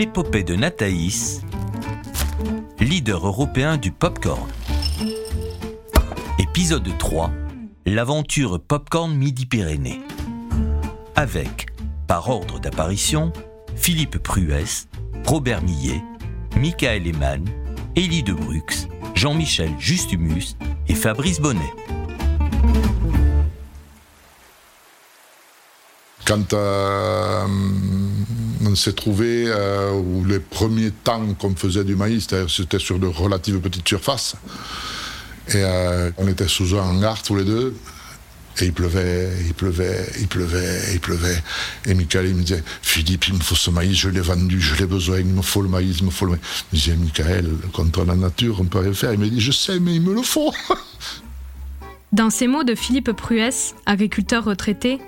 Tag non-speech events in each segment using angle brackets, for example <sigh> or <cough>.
L'épopée de Nathaïs, leader européen du popcorn. Épisode 3 L'aventure Popcorn Midi-Pyrénées. Avec, par ordre d'apparition, Philippe Pruès, Robert Millet, Michael Eman, Élie de Brux, Jean-Michel Justumus et Fabrice Bonnet. Quand euh, on s'est trouvé, euh, où les premiers temps qu'on faisait du maïs, c'était sur de relatives petites surfaces, et euh, on était sous un hangar tous les deux, et il pleuvait, il pleuvait, il pleuvait, il pleuvait. Et Michael, il me disait, Philippe, il me faut ce maïs, je l'ai vendu, je l'ai besoin, il me faut le maïs, il me faut le maïs. Je disais, Michael, contre la nature, on peut rien faire. Il me dit, je sais, mais il me le faut. <laughs> Dans ces mots de Philippe Pruès, agriculteur retraité,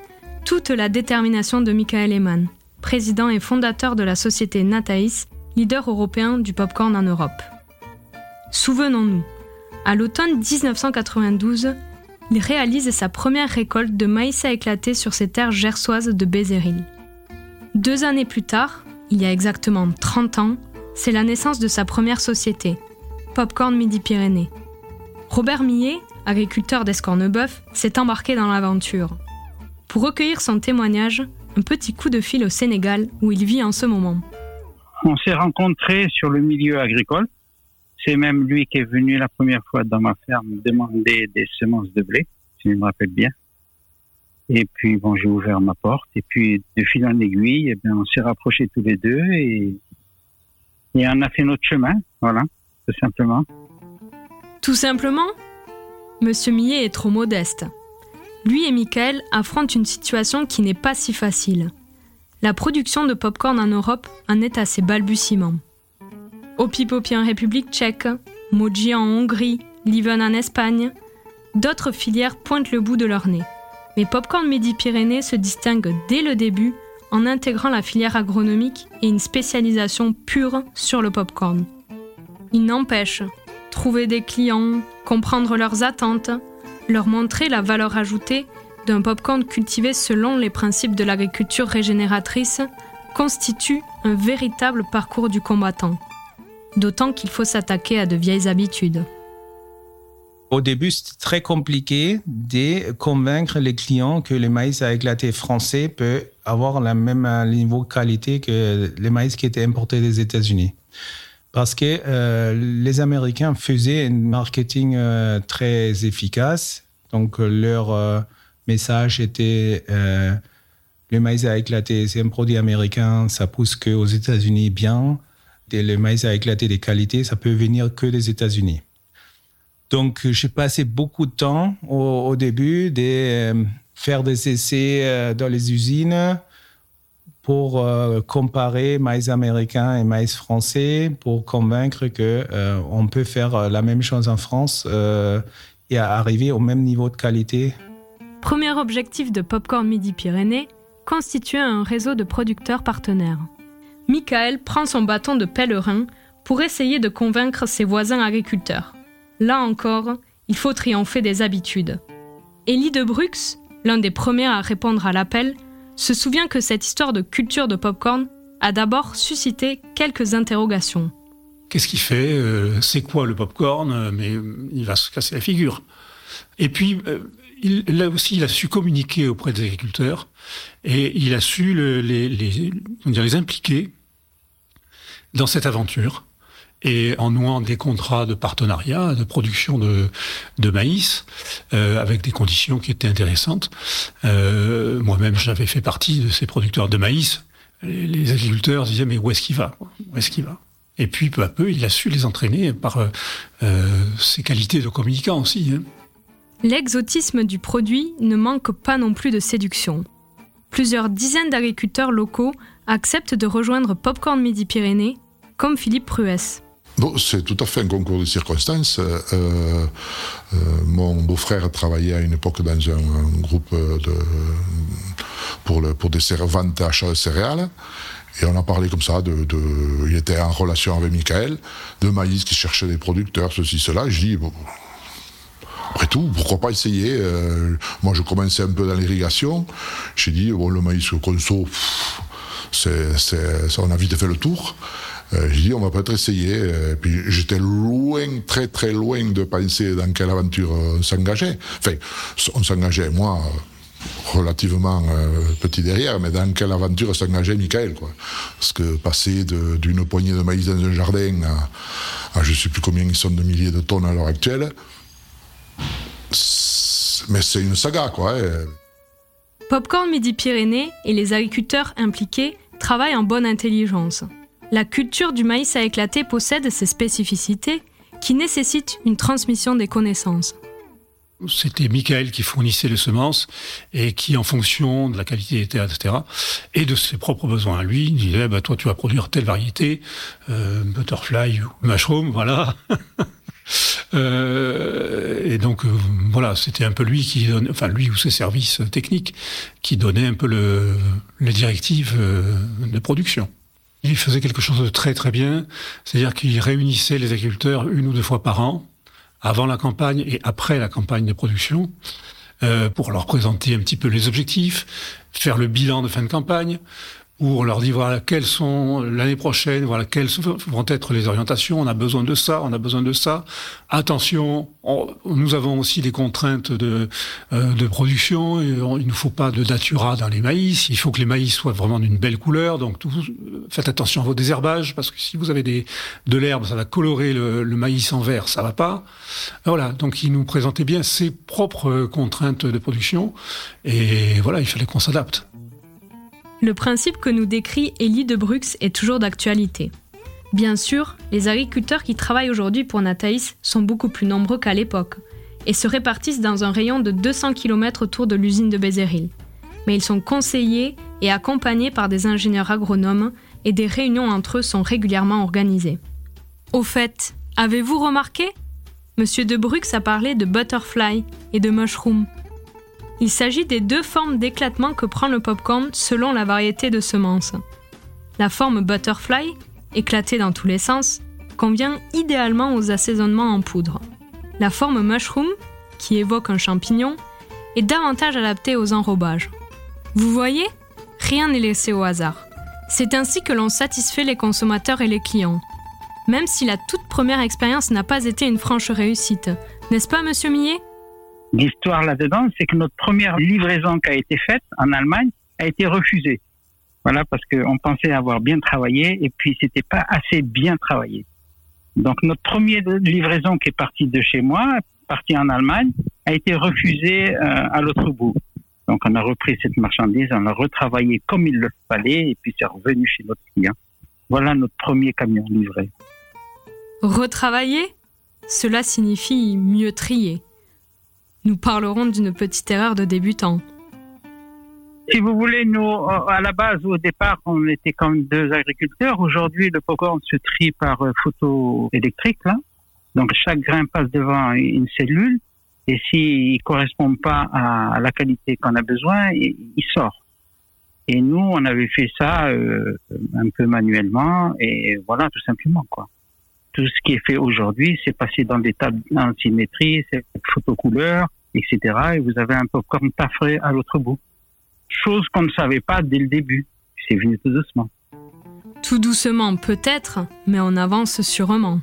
toute la détermination de Michael Eman, président et fondateur de la société Nataïs, leader européen du popcorn en Europe. Souvenons-nous, à l'automne 1992, il réalise sa première récolte de maïs à éclater sur ses terres gersoises de Bézéril. Deux années plus tard, il y a exactement 30 ans, c'est la naissance de sa première société, Popcorn Midi-Pyrénées. Robert Millet, agriculteur d'Escornebœuf, s'est embarqué dans l'aventure. Pour recueillir son témoignage, un petit coup de fil au Sénégal où il vit en ce moment. On s'est rencontrés sur le milieu agricole. C'est même lui qui est venu la première fois dans ma ferme demander des semences de blé, si je me rappelle bien. Et puis, bon, j'ai ouvert ma porte. Et puis, de fil en aiguille, eh bien, on s'est rapprochés tous les deux et, et on a fait notre chemin. Voilà, tout simplement. Tout simplement Monsieur Millet est trop modeste. Lui et Michael affrontent une situation qui n'est pas si facile. La production de popcorn en Europe en est à ses balbutiements. Opipopi en République tchèque, Moji en Hongrie, Liven en Espagne, d'autres filières pointent le bout de leur nez. Mais Popcorn Midi-Pyrénées se distingue dès le début en intégrant la filière agronomique et une spécialisation pure sur le popcorn. Il n'empêche, trouver des clients, comprendre leurs attentes, leur montrer la valeur ajoutée d'un popcorn cultivé selon les principes de l'agriculture régénératrice constitue un véritable parcours du combattant. D'autant qu'il faut s'attaquer à de vieilles habitudes. Au début, c'était très compliqué de convaincre les clients que le maïs à éclater français peut avoir le même niveau de qualité que le maïs qui était importé des États-Unis. Parce que euh, les Américains faisaient un marketing euh, très efficace. Donc, euh, leur euh, message était euh, le maïs à éclater, c'est un produit américain, ça pousse que aux États-Unis bien. Et le maïs à éclater des qualités, ça peut venir que des États-Unis. Donc, j'ai passé beaucoup de temps au, au début de euh, faire des essais dans les usines pour euh, comparer maïs américain et maïs français, pour convaincre que euh, on peut faire euh, la même chose en France et arriver au même niveau de qualité. Premier objectif de Popcorn Midi-Pyrénées, constituer un réseau de producteurs partenaires. Michael prend son bâton de pèlerin pour essayer de convaincre ses voisins agriculteurs. Là encore, il faut triompher des habitudes. Élie de Brux, l'un des premiers à répondre à l'appel, se souvient que cette histoire de culture de popcorn a d'abord suscité quelques interrogations. Qu'est-ce qu'il fait euh, C'est quoi le popcorn Euh, Mais euh, il va se casser la figure. Et puis, là aussi, il a su communiquer auprès des agriculteurs et il a su les impliquer dans cette aventure. Et en nouant des contrats de partenariat, de production de, de maïs, euh, avec des conditions qui étaient intéressantes. Euh, Moi-même, j'avais fait partie de ces producteurs de maïs. Les, les agriculteurs disaient, mais où est-ce qu'il va? Où est-ce qu'il va? Et puis, peu à peu, il a su les entraîner par euh, ses qualités de communicant aussi. hein. L'exotisme du produit ne manque pas non plus de séduction. Plusieurs dizaines d'agriculteurs locaux acceptent de rejoindre Popcorn Midi-Pyrénées, comme Philippe Pruès. C'est tout à fait un concours de circonstances. Euh, euh, mon beau-frère travaillait à une époque dans un, groupe de, pour, pour des ventes achats de céréales. Et on a parlé comme ça, il était en relation avec Michael, de maïs qui cherchait des producteurs, ceci, cela. Je dis, après tout, pourquoi pas essayer euh, Moi, je commençais un peu dans l'irrigation. J'ai dit, bon, le maïs conso, pff, on a vite fait le tour. Euh, j'ai dit, on va peut-être essayer. Et puis j'étais loin, très très loin de penser dans quelle aventure on s'engageait. Enfin, on s'engageait, moi, relativement euh, petit derrière, mais dans quelle aventure s'engageait Michael, quoi. Parce que passer d'une poignée de maïs dans un jardin à, je ne sais plus combien ils sont de milliers de tonnes à l'heure actuelle, mais c'est une saga, quoi. Hein. Popcorn Midi-Pyrénées et les agriculteurs impliqués travaillent en bonne intelligence. La culture du maïs à éclater possède ses spécificités qui nécessitent une transmission des connaissances c'était Michael qui fournissait les semences et qui, en fonction de la qualité des terres, etc., et de ses propres besoins à lui, disait bah, Toi, tu vas produire telle variété, euh, butterfly ou mushroom, voilà. <laughs> euh, et donc, euh, voilà, c'était un peu lui qui donnait, enfin, lui ou ses services techniques qui donnaient un peu le, les directives de production. Il faisait quelque chose de très très bien, c'est-à-dire qu'il réunissait les agriculteurs une ou deux fois par an avant la campagne et après la campagne de production, euh, pour leur présenter un petit peu les objectifs, faire le bilan de fin de campagne, on leur dit voilà quelles sont l'année prochaine, voilà quelles vont être les orientations. On a besoin de ça, on a besoin de ça. Attention, nous avons aussi des contraintes de, euh, de production. Il ne faut pas de datura dans les maïs. Il faut que les maïs soient vraiment d'une belle couleur. Donc faites attention à vos désherbages parce que si vous avez des, de l'herbe, ça va colorer le, le, maïs en vert, ça va pas. Voilà. Donc il nous présentait bien ses propres contraintes de production et voilà, il fallait qu'on s'adapte. Le principe que nous décrit Elie de Brux est toujours d'actualité. Bien sûr, les agriculteurs qui travaillent aujourd'hui pour Nataïs sont beaucoup plus nombreux qu'à l'époque et se répartissent dans un rayon de 200 km autour de l'usine de Bézéril. Mais ils sont conseillés et accompagnés par des ingénieurs agronomes et des réunions entre eux sont régulièrement organisées. Au fait, avez-vous remarqué? Monsieur de Brux a parlé de butterfly et de mushroom. Il s'agit des deux formes d'éclatement que prend le popcorn selon la variété de semences. La forme butterfly, éclatée dans tous les sens, convient idéalement aux assaisonnements en poudre. La forme mushroom, qui évoque un champignon, est davantage adaptée aux enrobages. Vous voyez Rien n'est laissé au hasard. C'est ainsi que l'on satisfait les consommateurs et les clients. Même si la toute première expérience n'a pas été une franche réussite, n'est-ce pas, monsieur Millet? L'histoire là-dedans, c'est que notre première livraison qui a été faite en Allemagne a été refusée. Voilà, parce qu'on pensait avoir bien travaillé et puis c'était pas assez bien travaillé. Donc notre première livraison qui est partie de chez moi, partie en Allemagne, a été refusée euh, à l'autre bout. Donc on a repris cette marchandise, on l'a retravaillé comme il le fallait et puis c'est revenu chez notre client. Voilà notre premier camion livré. Retravailler? Cela signifie mieux trier nous parlerons d'une petite erreur de débutant. Si vous voulez, nous, à la base, au départ, on était comme deux agriculteurs. Aujourd'hui, le popcorn se trie par euh, photo électrique, là. Donc, chaque grain passe devant une cellule. Et s'il ne correspond pas à la qualité qu'on a besoin, il sort. Et nous, on avait fait ça euh, un peu manuellement. Et voilà, tout simplement, quoi. Tout ce qui est fait aujourd'hui, c'est passé dans des tables en symétrie, c'est photo couleur, etc. Et vous avez un popcorn pas frais à l'autre bout. Chose qu'on ne savait pas dès le début. C'est venu tout doucement. Tout doucement peut-être, mais on avance sûrement.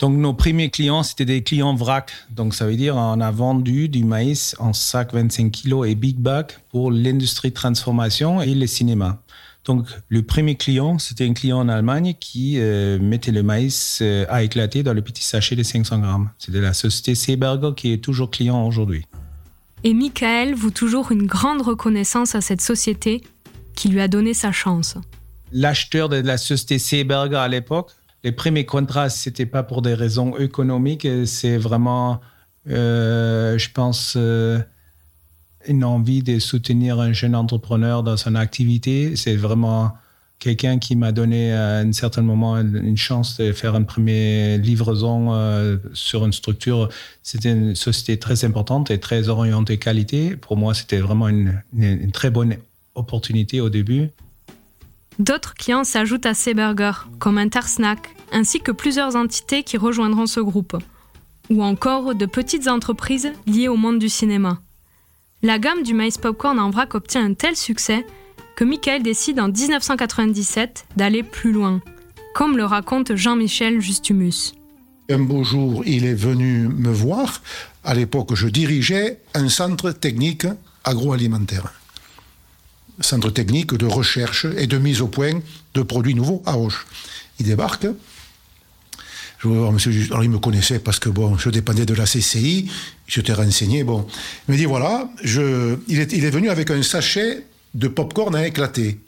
Donc nos premiers clients, c'était des clients vrac. Donc ça veut dire on a vendu du maïs en sac 25 kg et big bag pour l'industrie de transformation et le cinéma. Donc, le premier client, c'était un client en Allemagne qui euh, mettait le maïs euh, à éclater dans le petit sachet de 500 grammes. C'était la société Seeberger qui est toujours client aujourd'hui. Et Michael voue toujours une grande reconnaissance à cette société qui lui a donné sa chance. L'acheteur de la société Seeberger à l'époque, les premiers contrats, c'était pas pour des raisons économiques, c'est vraiment, euh, je pense, une envie de soutenir un jeune entrepreneur dans son activité. C'est vraiment quelqu'un qui m'a donné à un certain moment une chance de faire une première livraison euh, sur une structure. C'était une société très importante et très orientée qualité. Pour moi, c'était vraiment une, une, très bonne opportunité au début. D'autres clients s'ajoutent à Seeberger, comme Intersnack, ainsi que plusieurs entités qui rejoindront ce groupe, ou encore de petites entreprises liées au monde du cinéma. La gamme du maïs popcorn en vrac obtient un tel succès que Michael décide en 1997 d'aller plus loin, comme le raconte Jean-Michel Justumus. Un beau jour, il est venu me voir. À l'époque, je dirigeais un centre technique agroalimentaire. Centre technique de recherche et de mise au point de produits nouveaux à Auch. Il débarque. Je monsieur. Alors, il me connaissait parce que bon, je dépendais de la CCI. Je t'ai renseigné. Bon, il me dit voilà, il, est, il est venu avec un sachet de pop-corn à éclater.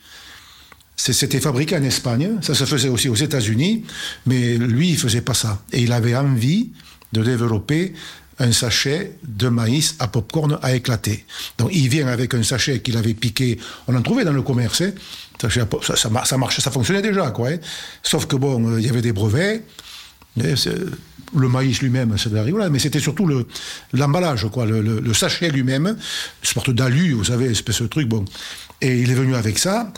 C'était fabriqué en Espagne, ça se faisait aussi aux États-Unis, mais lui, il faisait pas ça. Et il avait envie de développer un sachet de maïs à popcorn à éclater. Donc il vient avec un sachet qu'il avait piqué, on en trouvait dans le commerce, hein. ça, ça, ça fonctionnait déjà, quoi. Hein. Sauf que bon, euh, il y avait des brevets, le maïs lui-même, ça voilà, mais c'était surtout l'emballage, quoi, le, le, sachet lui-même, sorte d'alu, vous savez, espèce de truc, bon. Et il est venu avec ça,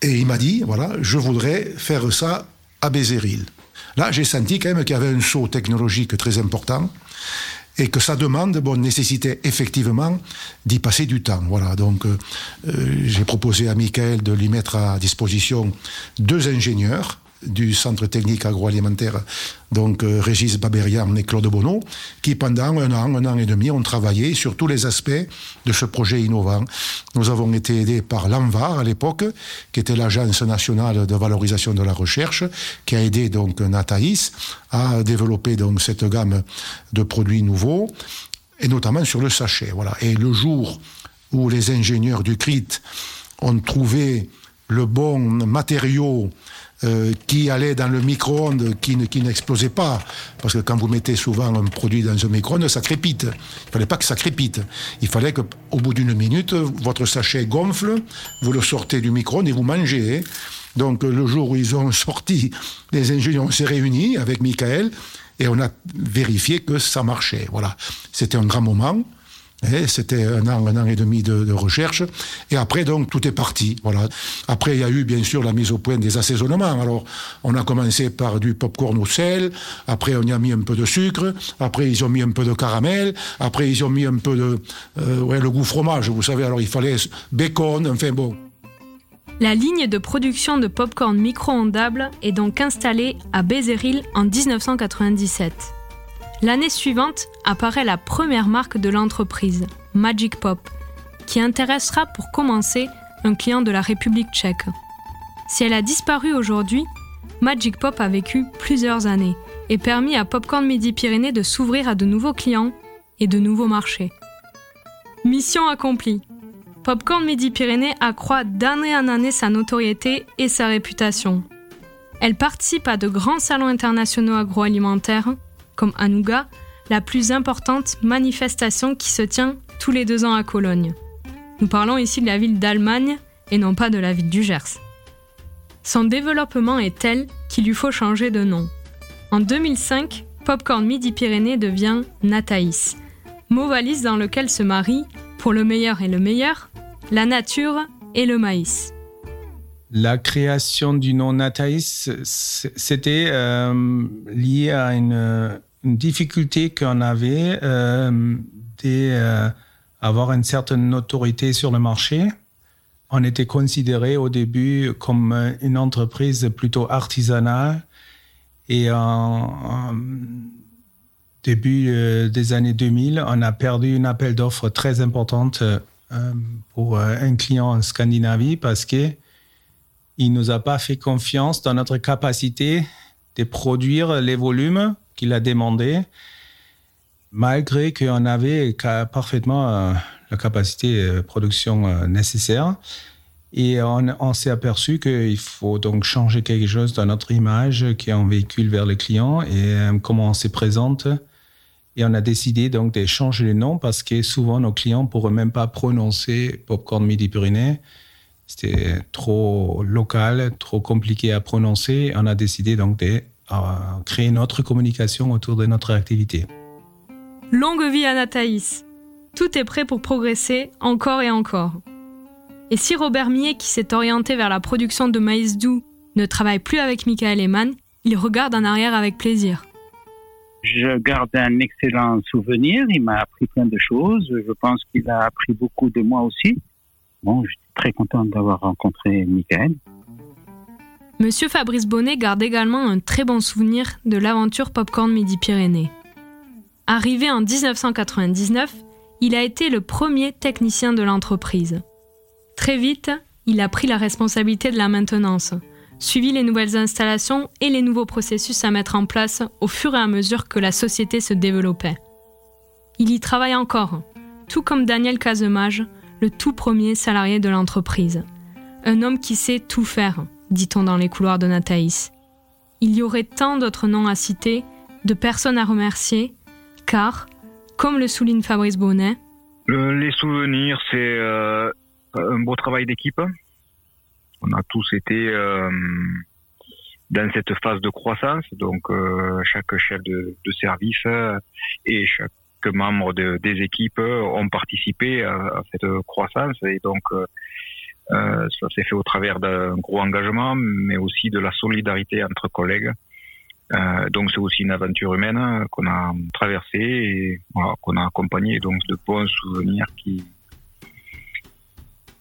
et il m'a dit, voilà, je voudrais faire ça à Bézéril. Là, j'ai senti quand même qu'il y avait un saut technologique très important et que sa demande bon, nécessitait effectivement d'y passer du temps. Voilà, donc euh, euh, j'ai proposé à Michael de lui mettre à disposition deux ingénieurs du Centre technique agroalimentaire, donc euh, Régis Baberian et Claude Bonneau, qui pendant un an, un an et demi ont travaillé sur tous les aspects de ce projet innovant. Nous avons été aidés par l'ANVAR à l'époque, qui était l'Agence nationale de valorisation de la recherche, qui a aidé donc Nathaïs à développer donc cette gamme de produits nouveaux, et notamment sur le sachet. Voilà. Et le jour où les ingénieurs du CRIT ont trouvé le bon matériau euh, qui allait dans le micro-ondes, qui, qui n'explosait pas. Parce que quand vous mettez souvent un produit dans un micro-ondes, ça crépite. Il ne fallait pas que ça crépite. Il fallait qu'au bout d'une minute, votre sachet gonfle, vous le sortez du micro-ondes et vous mangez. Hein. Donc le jour où ils ont <laughs> sorti, les ingénieurs s'est réunis avec Michael et on a vérifié que ça marchait. Voilà. C'était un grand moment. Eh, c'était un an, un an et demi de, recherche. Et après, donc, tout est parti. Voilà. Après, il y a eu, bien sûr, la mise au point des assaisonnements. Alors, on a commencé par du popcorn au sel. Après, on y a mis un peu de sucre. Après, ils ont mis un peu de caramel. Après, ils ont mis un peu de, euh, ouais, le goût fromage. Vous savez, alors il fallait bacon. Enfin, bon. La ligne de production de popcorn micro-ondable est donc installée à Bézéril en 1997. L'année suivante apparaît la première marque de l'entreprise, Magic Pop, qui intéressera pour commencer un client de la République tchèque. Si elle a disparu aujourd'hui, Magic Pop a vécu plusieurs années et permis à Popcorn Midi-Pyrénées de s'ouvrir à de nouveaux clients et de nouveaux marchés. Mission accomplie. Popcorn Midi-Pyrénées accroît d'année en année sa notoriété et sa réputation. Elle participe à de grands salons internationaux agroalimentaires comme Anouga, la plus importante manifestation qui se tient tous les deux ans à Cologne. Nous parlons ici de la ville d'Allemagne et non pas de la ville du Gers. Son développement est tel qu'il lui faut changer de nom. En 2005, Popcorn Midi-Pyrénées devient Nataïs, mot valise dans lequel se marient, pour le meilleur et le meilleur, la nature et le maïs. La création du nom Nataïs, c'était euh, lié à une, difficulté qu'on avait euh, d'avoir euh, une certaine notoriété sur le marché. On était considéré au début comme une entreprise plutôt artisanale et en, début des années 2000, on a perdu une appel d'offres très importante pour un client en Scandinavie parce que il nous a pas fait confiance dans notre capacité de produire les volumes qu'il a demandé, malgré qu'on avait parfaitement euh, la capacité de production euh, nécessaire. Et on, s'est aperçu qu'il faut donc changer quelque chose dans notre image qui est un véhicule vers les clients et euh, comment on se présente. Et on a décidé donc de changer le nom parce que souvent nos clients ne pourraient même pas prononcer Popcorn Midi-Pyrénées. C'était trop local, trop compliqué à prononcer. On a décidé donc de euh, créer notre communication autour de notre activité. Longue vie à Nathaïs. Tout est prêt pour progresser encore et encore. Et si Robert Millet, qui s'est orienté vers la production de maïs doux, ne travaille plus avec Michael Eman, il regarde en arrière avec plaisir. Je garde un excellent souvenir. Il m'a appris plein de choses. Je pense qu'il a appris beaucoup de moi aussi. Bon, je très content d'avoir rencontré Michael. Monsieur Fabrice Bonnet garde également un très bon souvenir de l'aventure Popcorn Midi-Pyrénées. Arrivé en 1999, il a été le premier technicien de l'entreprise. Très vite, il a pris la responsabilité de la maintenance, suivi les nouvelles installations et les nouveaux processus à mettre en place au fur et à mesure que la société se développait. Il y travaille encore, tout comme Daniel Casemage, le tout premier salarié de l'entreprise. Un homme qui sait tout faire, dit-on dans les couloirs de Nathaïs. Il y aurait tant d'autres noms à citer, de personnes à remercier, car, comme le souligne Fabrice Bonnet, les souvenirs, c'est euh, un beau travail d'équipe. On a tous été euh, dans cette phase de croissance, donc euh, chaque chef de, service et chaque membre des équipes ont participé à, cette croissance et donc ça s'est fait au travers d'un gros engagement, mais aussi de la solidarité entre collègues. Euh, donc c'est aussi une aventure humaine qu'on a traversée et qu'on a accompagnée, donc de bons souvenirs qui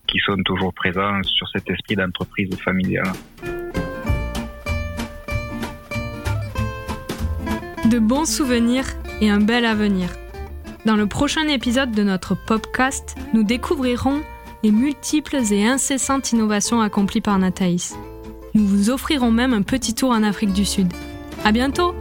qui sont toujours présents sur cet esprit d'entreprise familiale. De bons souvenirs et un bel avenir. Dans le prochain épisode de notre podcast, nous découvrirons les multiples et incessantes innovations accomplies par Nathaïs. Nous vous offrirons même un petit tour en Afrique du Sud. À bientôt!